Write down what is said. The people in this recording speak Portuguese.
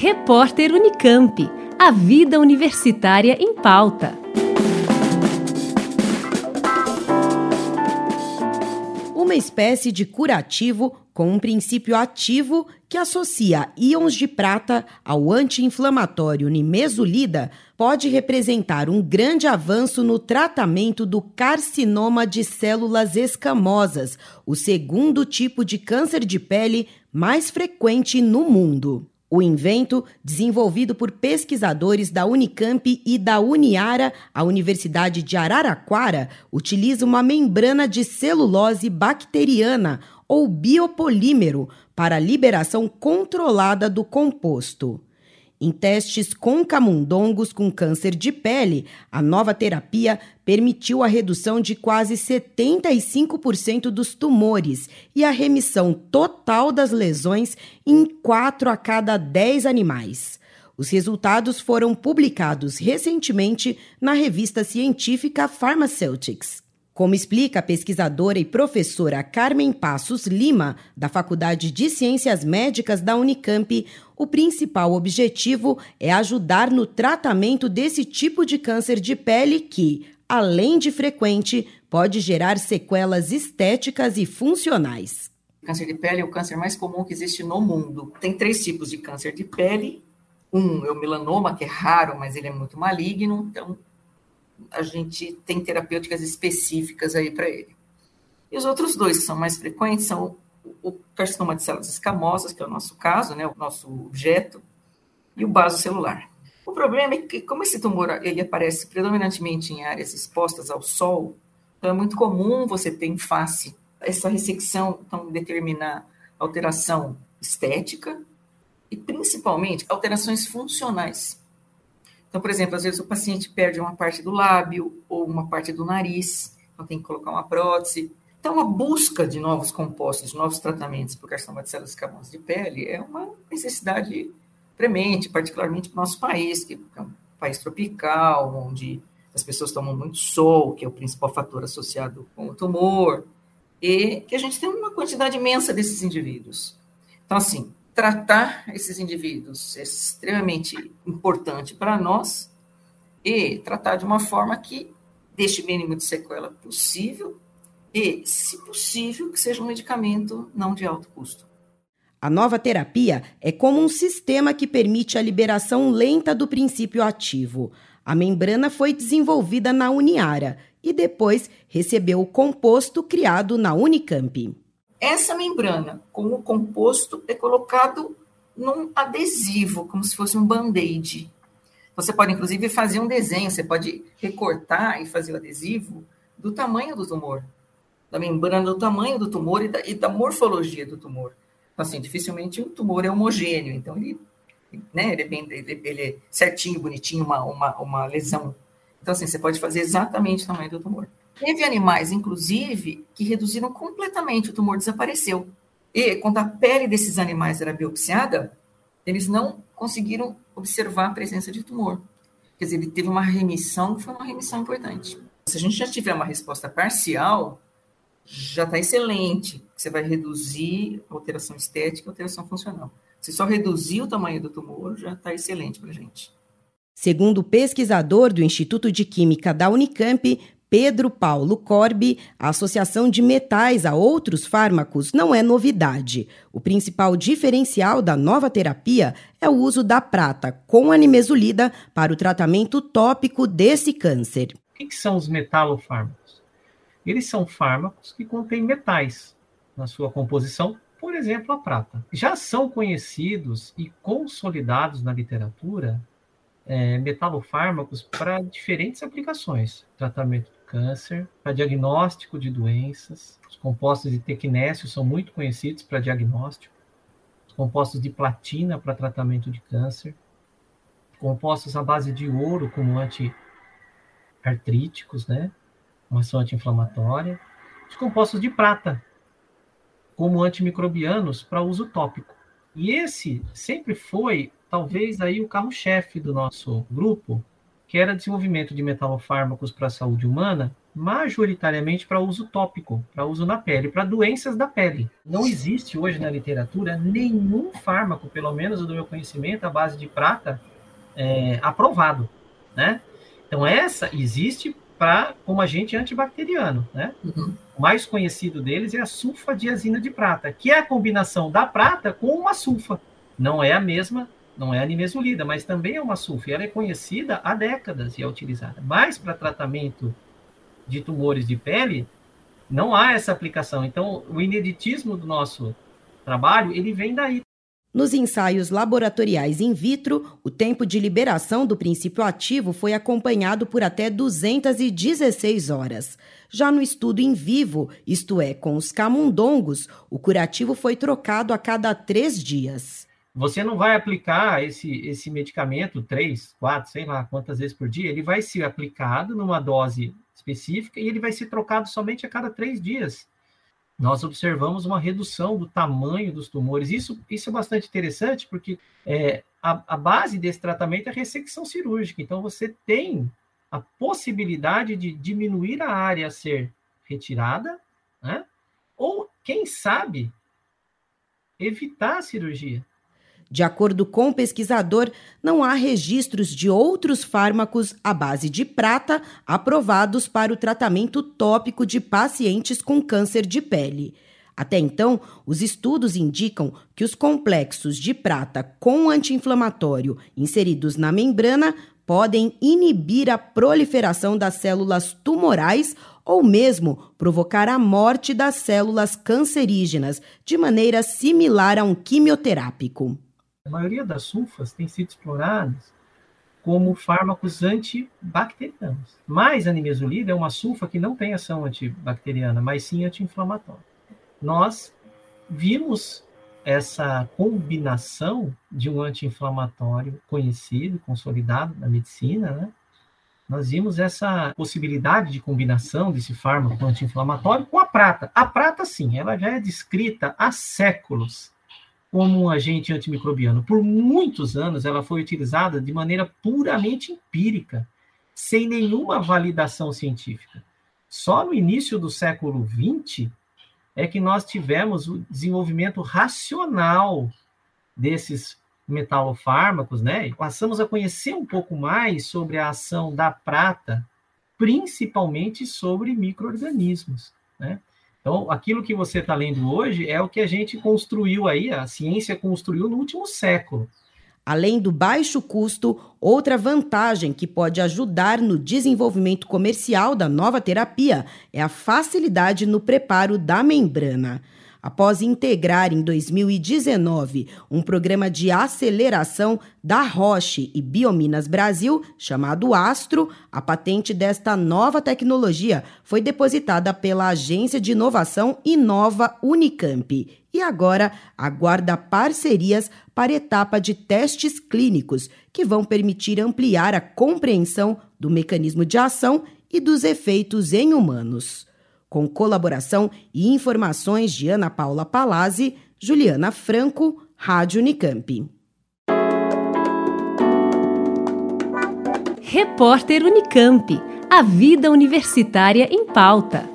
Repórter Unicamp. A vida universitária em pauta. Uma espécie de curativo com um princípio ativo que associa íons de prata ao anti-inflamatório nimesulida pode representar um grande avanço no tratamento do carcinoma de células escamosas, o segundo tipo de câncer de pele mais frequente no mundo. O invento, desenvolvido por pesquisadores da Unicamp e da Uniara, a Universidade de Araraquara, utiliza uma membrana de celulose bacteriana ou biopolímero para a liberação controlada do composto. Em testes com camundongos com câncer de pele, a nova terapia permitiu a redução de quase 75% dos tumores e a remissão total das lesões em 4 a cada 10 animais. Os resultados foram publicados recentemente na revista científica Pharmaceutics. Como explica a pesquisadora e professora Carmen Passos Lima, da Faculdade de Ciências Médicas da Unicamp, o principal objetivo é ajudar no tratamento desse tipo de câncer de pele que, além de frequente, pode gerar sequelas estéticas e funcionais. O câncer de pele é o câncer mais comum que existe no mundo. Tem três tipos de câncer de pele. Um é o melanoma, que é raro, mas ele é muito maligno. Então, a gente tem terapêuticas específicas aí para ele. E os outros dois que são mais frequentes são o carcinoma de células escamosas, que é o nosso caso, né, o nosso objeto, e o celular. O problema é que, como esse tumor ele aparece predominantemente em áreas expostas ao sol, então é muito comum você ter em face essa ressecção, então determinar alteração estética e principalmente alterações funcionais. Então, por exemplo, às vezes o paciente perde uma parte do lábio ou uma parte do nariz, então tem que colocar uma prótese. Então, a busca de novos compostos, de novos tratamentos para o carcinoma de células escamosas de pele é uma necessidade premente, particularmente para o nosso país, que é um país tropical, onde as pessoas tomam muito sol, que é o principal fator associado com o tumor, e que a gente tem uma quantidade imensa desses indivíduos. Então, assim, tratar esses indivíduos é extremamente importante para nós e tratar de uma forma que deixe o mínimo de sequela possível e, se possível, que seja um medicamento não de alto custo. A nova terapia é como um sistema que permite a liberação lenta do princípio ativo. A membrana foi desenvolvida na Uniara e depois recebeu o composto criado na Unicamp. Essa membrana, com o composto, é colocado num adesivo, como se fosse um band-aid. Você pode, inclusive, fazer um desenho, você pode recortar e fazer o adesivo do tamanho do tumor, da membrana do tamanho do tumor e da, e da morfologia do tumor. Então, assim, dificilmente um tumor é homogêneo, então ele, né, ele, é, bem, ele, ele é certinho, bonitinho, uma, uma, uma lesão. Então, assim, você pode fazer exatamente o tamanho do tumor. Teve animais, inclusive, que reduziram completamente, o tumor desapareceu. E quando a pele desses animais era biopsiada, eles não conseguiram observar a presença de tumor. Quer dizer, ele teve uma remissão, que foi uma remissão importante. Se a gente já tiver uma resposta parcial, já está excelente. Você vai reduzir a alteração estética e alteração funcional. Se só reduzir o tamanho do tumor, já está excelente para a gente. Segundo o pesquisador do Instituto de Química da Unicamp, Pedro Paulo Corbi, a associação de metais a outros fármacos não é novidade. O principal diferencial da nova terapia é o uso da prata com animesulida para o tratamento tópico desse câncer. O que, são os metalofármacos? Eles são fármacos que contêm metais na sua composição, por exemplo, a prata. Já são conhecidos e consolidados na literatura é, metalofármacos para diferentes aplicações: tratamento câncer, para diagnóstico de doenças. Os compostos de tecnésio são muito conhecidos para diagnóstico. Os compostos de platina para tratamento de câncer. Compostos à base de ouro como antiartríticos, né? Uma ação anti-inflamatória. Os compostos de prata como antimicrobianos para uso tópico. E esse sempre foi, talvez, aí o carro-chefe do nosso grupo, que era desenvolvimento de metalofármacos para a saúde humana majoritariamente para uso tópico, para uso na pele, para doenças da pele. Não existe hoje na literatura nenhum fármaco, pelo menos do meu conhecimento, à base de prata, é, aprovado, né? Então essa existe para como agente antibacteriano, né? Uhum. O mais conhecido deles é a sulfadiazina de prata, que é a combinação da prata com uma sulfa. Não é a mesma, não é a nimesulida, mas também é uma sulfa. E ela é conhecida há décadas e é utilizada. Mas para tratamento de tumores de pele, não há essa aplicação. Então, o ineditismo do nosso trabalho, ele vem daí. Nos ensaios laboratoriais in vitro, o tempo de liberação do princípio ativo foi acompanhado por até 216 horas. Já no estudo em vivo, isto é, com os camundongos, o curativo foi trocado a cada três dias. Você não vai aplicar esse, esse medicamento três, quatro, sei lá quantas vezes por dia, ele vai ser aplicado numa dose específica e ele vai ser trocado somente a cada três dias. Nós observamos uma redução do tamanho dos tumores. Isso, isso é bastante interessante, porque é, a, a base desse tratamento é a ressecção cirúrgica. Então, você tem a possibilidade de diminuir a área a ser retirada, né? ou, quem sabe, evitar a cirurgia. De acordo com o pesquisador, não há registros de outros fármacos à base de prata aprovados para o tratamento tópico de pacientes com câncer de pele. Até então, os estudos indicam que os complexos de prata com anti-inflamatório inseridos na membrana podem inibir a proliferação das células tumorais ou mesmo provocar a morte das células cancerígenas, de maneira similar a um quimioterápico. A maioria das sulfas tem sido exploradas como fármacos antibacterianos. Mas a nimesulida é uma sulfa que não tem ação antibacteriana, mas sim anti-inflamatória. Nós vimos essa combinação de um anti-inflamatório conhecido, consolidado na medicina, né? Nós vimos essa possibilidade de combinação desse fármaco anti-inflamatório com a prata. A prata, sim, ela já é descrita há séculos como um agente antimicrobiano. Por muitos anos, ela foi utilizada de maneira puramente empírica, sem nenhuma validação científica. Só no início do século XX é que nós tivemos o desenvolvimento racional desses metalofármacos, né? Passamos a conhecer um pouco mais sobre a ação da prata, principalmente sobre microorganismos, né? Então, aquilo que você está lendo hoje é o que a gente construiu aí, a ciência construiu no último século. Além do baixo custo, outra vantagem que pode ajudar no desenvolvimento comercial da nova terapia é a facilidade no preparo da membrana após integrar em 2019 um programa de aceleração da Roche e Biominas Brasil, chamado Astro, a patente desta nova tecnologia foi depositada pela Agência de Inovação Inova Unicamp e agora aguarda parcerias para etapa de testes clínicos que vão permitir ampliar a compreensão do mecanismo de ação e dos efeitos em humanos com colaboração e informações de Ana Paula Palazzi, Juliana Franco, Rádio Unicamp. Repórter Unicamp. A vida universitária em pauta.